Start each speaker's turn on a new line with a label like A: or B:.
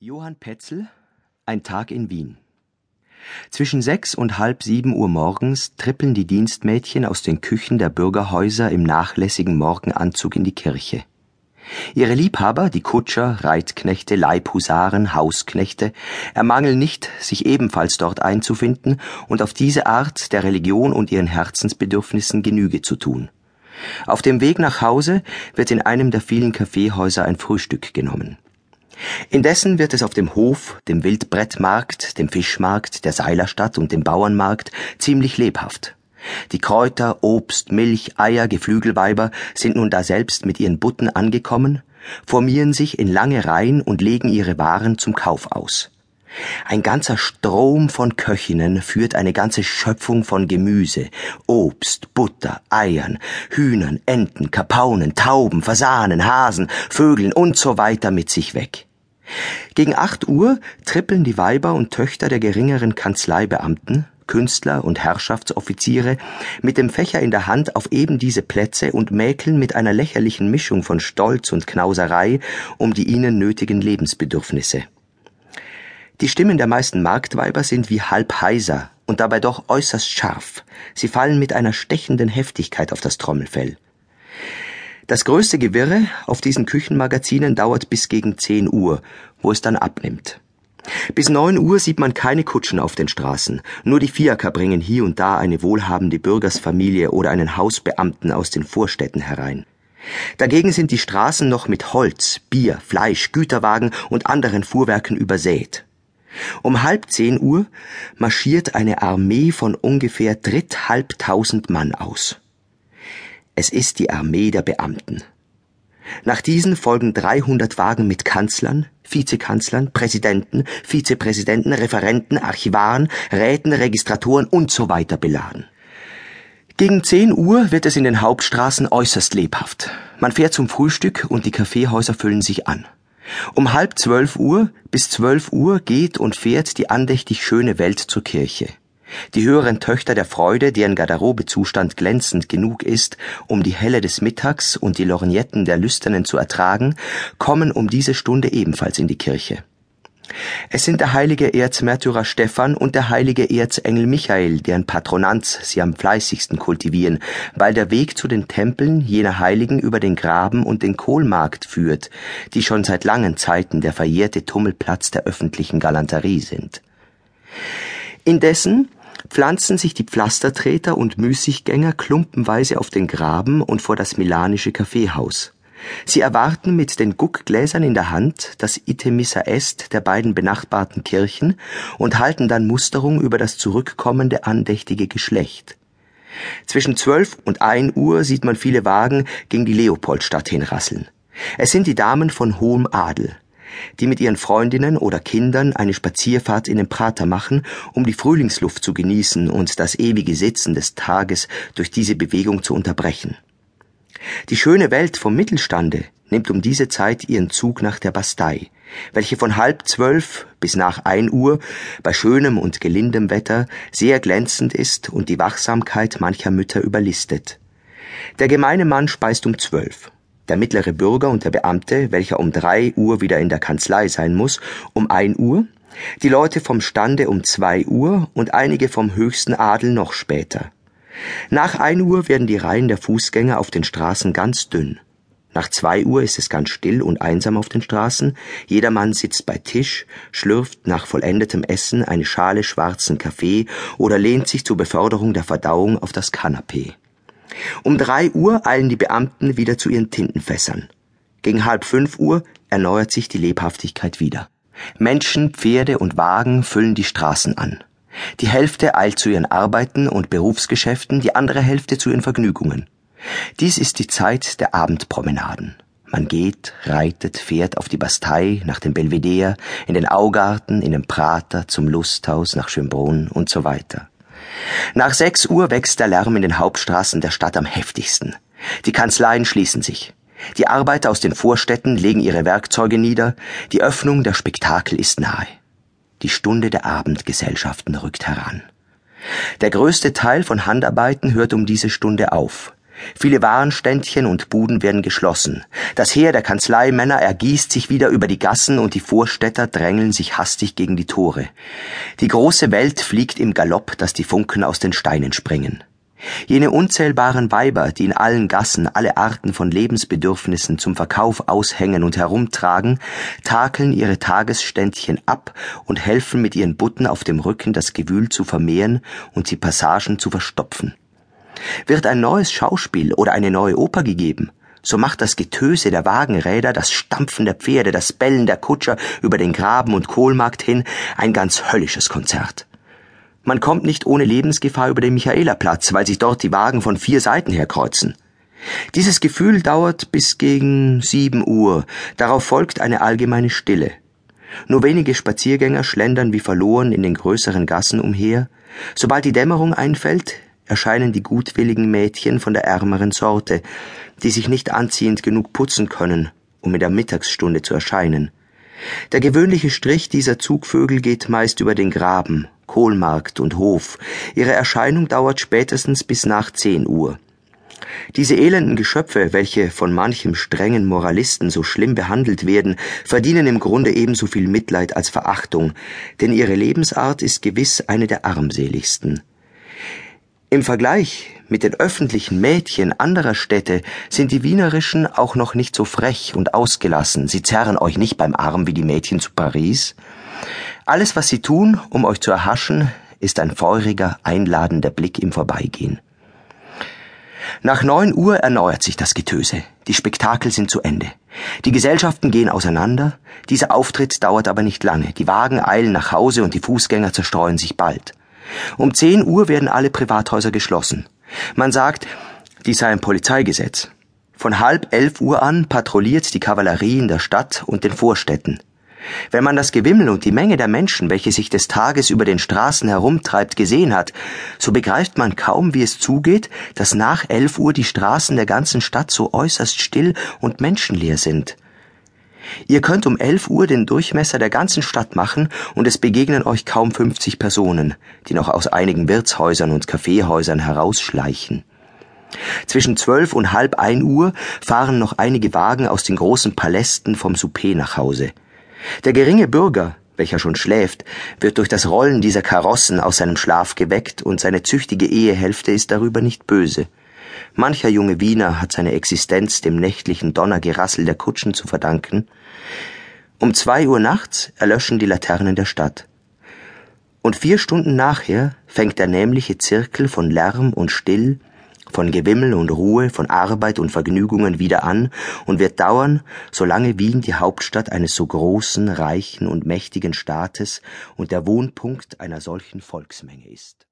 A: Johann Petzel Ein Tag in Wien Zwischen sechs und halb sieben Uhr morgens trippeln die Dienstmädchen aus den Küchen der Bürgerhäuser im nachlässigen Morgenanzug in die Kirche. Ihre Liebhaber, die Kutscher, Reitknechte, Leibhusaren, Hausknechte, ermangeln nicht, sich ebenfalls dort einzufinden und auf diese Art der Religion und ihren Herzensbedürfnissen Genüge zu tun. Auf dem Weg nach Hause wird in einem der vielen Kaffeehäuser ein Frühstück genommen. Indessen wird es auf dem Hof, dem Wildbrettmarkt, dem Fischmarkt, der Seilerstadt und dem Bauernmarkt ziemlich lebhaft. Die Kräuter, Obst, Milch, Eier, Geflügelweiber sind nun daselbst mit ihren Butten angekommen, formieren sich in lange Reihen und legen ihre Waren zum Kauf aus. Ein ganzer Strom von Köchinnen führt eine ganze Schöpfung von Gemüse, Obst, Butter, Eiern, Hühnern, Enten, Kapaunen, Tauben, Fasanen, Hasen, Vögeln und so weiter mit sich weg. Gegen acht Uhr trippeln die Weiber und Töchter der geringeren Kanzleibeamten, Künstler und Herrschaftsoffiziere mit dem Fächer in der Hand auf eben diese Plätze und mäkeln mit einer lächerlichen Mischung von Stolz und Knauserei um die ihnen nötigen Lebensbedürfnisse. Die Stimmen der meisten Marktweiber sind wie halb heiser und dabei doch äußerst scharf. Sie fallen mit einer stechenden Heftigkeit auf das Trommelfell. Das größte Gewirre auf diesen Küchenmagazinen dauert bis gegen 10 Uhr, wo es dann abnimmt. Bis 9 Uhr sieht man keine Kutschen auf den Straßen, nur die Fiaker bringen hier und da eine wohlhabende Bürgersfamilie oder einen Hausbeamten aus den Vorstädten herein. Dagegen sind die Straßen noch mit Holz, Bier, Fleisch, Güterwagen und anderen Fuhrwerken übersät. Um halb zehn Uhr marschiert eine Armee von ungefähr dritthalbtausend Mann aus. Es ist die Armee der Beamten. Nach diesen folgen 300 Wagen mit Kanzlern, Vizekanzlern, Präsidenten, Vizepräsidenten, Referenten, Archivaren, Räten, Registratoren und so weiter beladen. Gegen 10 Uhr wird es in den Hauptstraßen äußerst lebhaft. Man fährt zum Frühstück und die Kaffeehäuser füllen sich an. Um halb zwölf Uhr bis zwölf Uhr geht und fährt die andächtig schöne Welt zur Kirche. Die höheren Töchter der Freude, deren Garderobezustand glänzend genug ist, um die Helle des Mittags und die Lorgnetten der Lüsternen zu ertragen, kommen um diese Stunde ebenfalls in die Kirche. Es sind der heilige Erzmärtyrer Stephan und der heilige Erzengel Michael, deren Patronanz sie am fleißigsten kultivieren, weil der Weg zu den Tempeln jener Heiligen über den Graben und den Kohlmarkt führt, die schon seit langen Zeiten der verjährte Tummelplatz der öffentlichen Galanterie sind. Indessen pflanzen sich die Pflastertreter und Müßiggänger klumpenweise auf den Graben und vor das milanische Kaffeehaus. Sie erwarten mit den Guckgläsern in der Hand das Itemissa Est der beiden benachbarten Kirchen und halten dann Musterung über das zurückkommende andächtige Geschlecht. Zwischen zwölf und ein Uhr sieht man viele Wagen gegen die Leopoldstadt hinrasseln. Es sind die Damen von hohem Adel die mit ihren Freundinnen oder Kindern eine Spazierfahrt in den Prater machen, um die Frühlingsluft zu genießen und das ewige Sitzen des Tages durch diese Bewegung zu unterbrechen. Die schöne Welt vom Mittelstande nimmt um diese Zeit ihren Zug nach der Bastei, welche von halb zwölf bis nach ein Uhr bei schönem und gelindem Wetter sehr glänzend ist und die Wachsamkeit mancher Mütter überlistet. Der gemeine Mann speist um zwölf der mittlere Bürger und der Beamte, welcher um drei Uhr wieder in der Kanzlei sein muss, um ein Uhr, die Leute vom Stande um zwei Uhr und einige vom höchsten Adel noch später. Nach ein Uhr werden die Reihen der Fußgänger auf den Straßen ganz dünn. Nach zwei Uhr ist es ganz still und einsam auf den Straßen. Jedermann sitzt bei Tisch, schlürft nach vollendetem Essen eine Schale schwarzen Kaffee oder lehnt sich zur Beförderung der Verdauung auf das Kanapee. Um drei Uhr eilen die Beamten wieder zu ihren Tintenfässern. Gegen halb fünf Uhr erneuert sich die Lebhaftigkeit wieder. Menschen, Pferde und Wagen füllen die Straßen an. Die Hälfte eilt zu ihren Arbeiten und Berufsgeschäften, die andere Hälfte zu ihren Vergnügungen. Dies ist die Zeit der Abendpromenaden. Man geht, reitet, fährt auf die Bastei, nach dem Belvedere, in den Augarten, in den Prater, zum Lusthaus, nach Schönbrunn und so weiter. Nach sechs Uhr wächst der Lärm in den Hauptstraßen der Stadt am heftigsten. Die Kanzleien schließen sich. Die Arbeiter aus den Vorstädten legen ihre Werkzeuge nieder. Die Öffnung der Spektakel ist nahe. Die Stunde der Abendgesellschaften rückt heran. Der größte Teil von Handarbeiten hört um diese Stunde auf. Viele Warenständchen und Buden werden geschlossen. Das Heer der Kanzleimänner ergießt sich wieder über die Gassen und die Vorstädter drängeln sich hastig gegen die Tore. Die große Welt fliegt im Galopp, dass die Funken aus den Steinen springen. Jene unzählbaren Weiber, die in allen Gassen alle Arten von Lebensbedürfnissen zum Verkauf aushängen und herumtragen, takeln ihre Tagesständchen ab und helfen mit ihren Butten auf dem Rücken das Gewühl zu vermehren und die Passagen zu verstopfen. Wird ein neues Schauspiel oder eine neue Oper gegeben, so macht das Getöse der Wagenräder, das Stampfen der Pferde, das Bellen der Kutscher über den Graben und Kohlmarkt hin ein ganz höllisches Konzert. Man kommt nicht ohne Lebensgefahr über den Michaelerplatz, weil sich dort die Wagen von vier Seiten her kreuzen. Dieses Gefühl dauert bis gegen sieben Uhr, darauf folgt eine allgemeine Stille. Nur wenige Spaziergänger schlendern wie verloren in den größeren Gassen umher. Sobald die Dämmerung einfällt, erscheinen die gutwilligen Mädchen von der ärmeren Sorte, die sich nicht anziehend genug putzen können, um in der Mittagsstunde zu erscheinen. Der gewöhnliche Strich dieser Zugvögel geht meist über den Graben, Kohlmarkt und Hof. Ihre Erscheinung dauert spätestens bis nach zehn Uhr. Diese elenden Geschöpfe, welche von manchem strengen Moralisten so schlimm behandelt werden, verdienen im Grunde ebenso viel Mitleid als Verachtung, denn ihre Lebensart ist gewiss eine der armseligsten. Im Vergleich mit den öffentlichen Mädchen anderer Städte sind die wienerischen auch noch nicht so frech und ausgelassen. Sie zerren euch nicht beim Arm wie die Mädchen zu Paris. Alles, was sie tun, um euch zu erhaschen, ist ein feuriger, einladender Blick im Vorbeigehen. Nach neun Uhr erneuert sich das Getöse. Die Spektakel sind zu Ende. Die Gesellschaften gehen auseinander. Dieser Auftritt dauert aber nicht lange. Die Wagen eilen nach Hause und die Fußgänger zerstreuen sich bald. Um zehn Uhr werden alle Privathäuser geschlossen. Man sagt, dies sei ein Polizeigesetz. Von halb elf Uhr an patrouilliert die Kavallerie in der Stadt und den Vorstädten. Wenn man das Gewimmel und die Menge der Menschen, welche sich des Tages über den Straßen herumtreibt, gesehen hat, so begreift man kaum, wie es zugeht, dass nach elf Uhr die Straßen der ganzen Stadt so äußerst still und menschenleer sind. Ihr könnt um elf Uhr den Durchmesser der ganzen Stadt machen und es begegnen euch kaum fünfzig Personen, die noch aus einigen Wirtshäusern und Kaffeehäusern herausschleichen. Zwischen zwölf und halb ein Uhr fahren noch einige Wagen aus den großen Palästen vom Souper nach Hause. Der geringe Bürger, welcher schon schläft, wird durch das Rollen dieser Karossen aus seinem Schlaf geweckt und seine züchtige Ehehälfte ist darüber nicht böse. Mancher junge Wiener hat seine Existenz dem nächtlichen Donnergerassel der Kutschen zu verdanken. Um zwei Uhr nachts erlöschen die Laternen der Stadt. Und vier Stunden nachher fängt der nämliche Zirkel von Lärm und Still, von Gewimmel und Ruhe, von Arbeit und Vergnügungen wieder an und wird dauern, solange Wien die Hauptstadt eines so großen, reichen und mächtigen Staates und der Wohnpunkt einer solchen Volksmenge ist.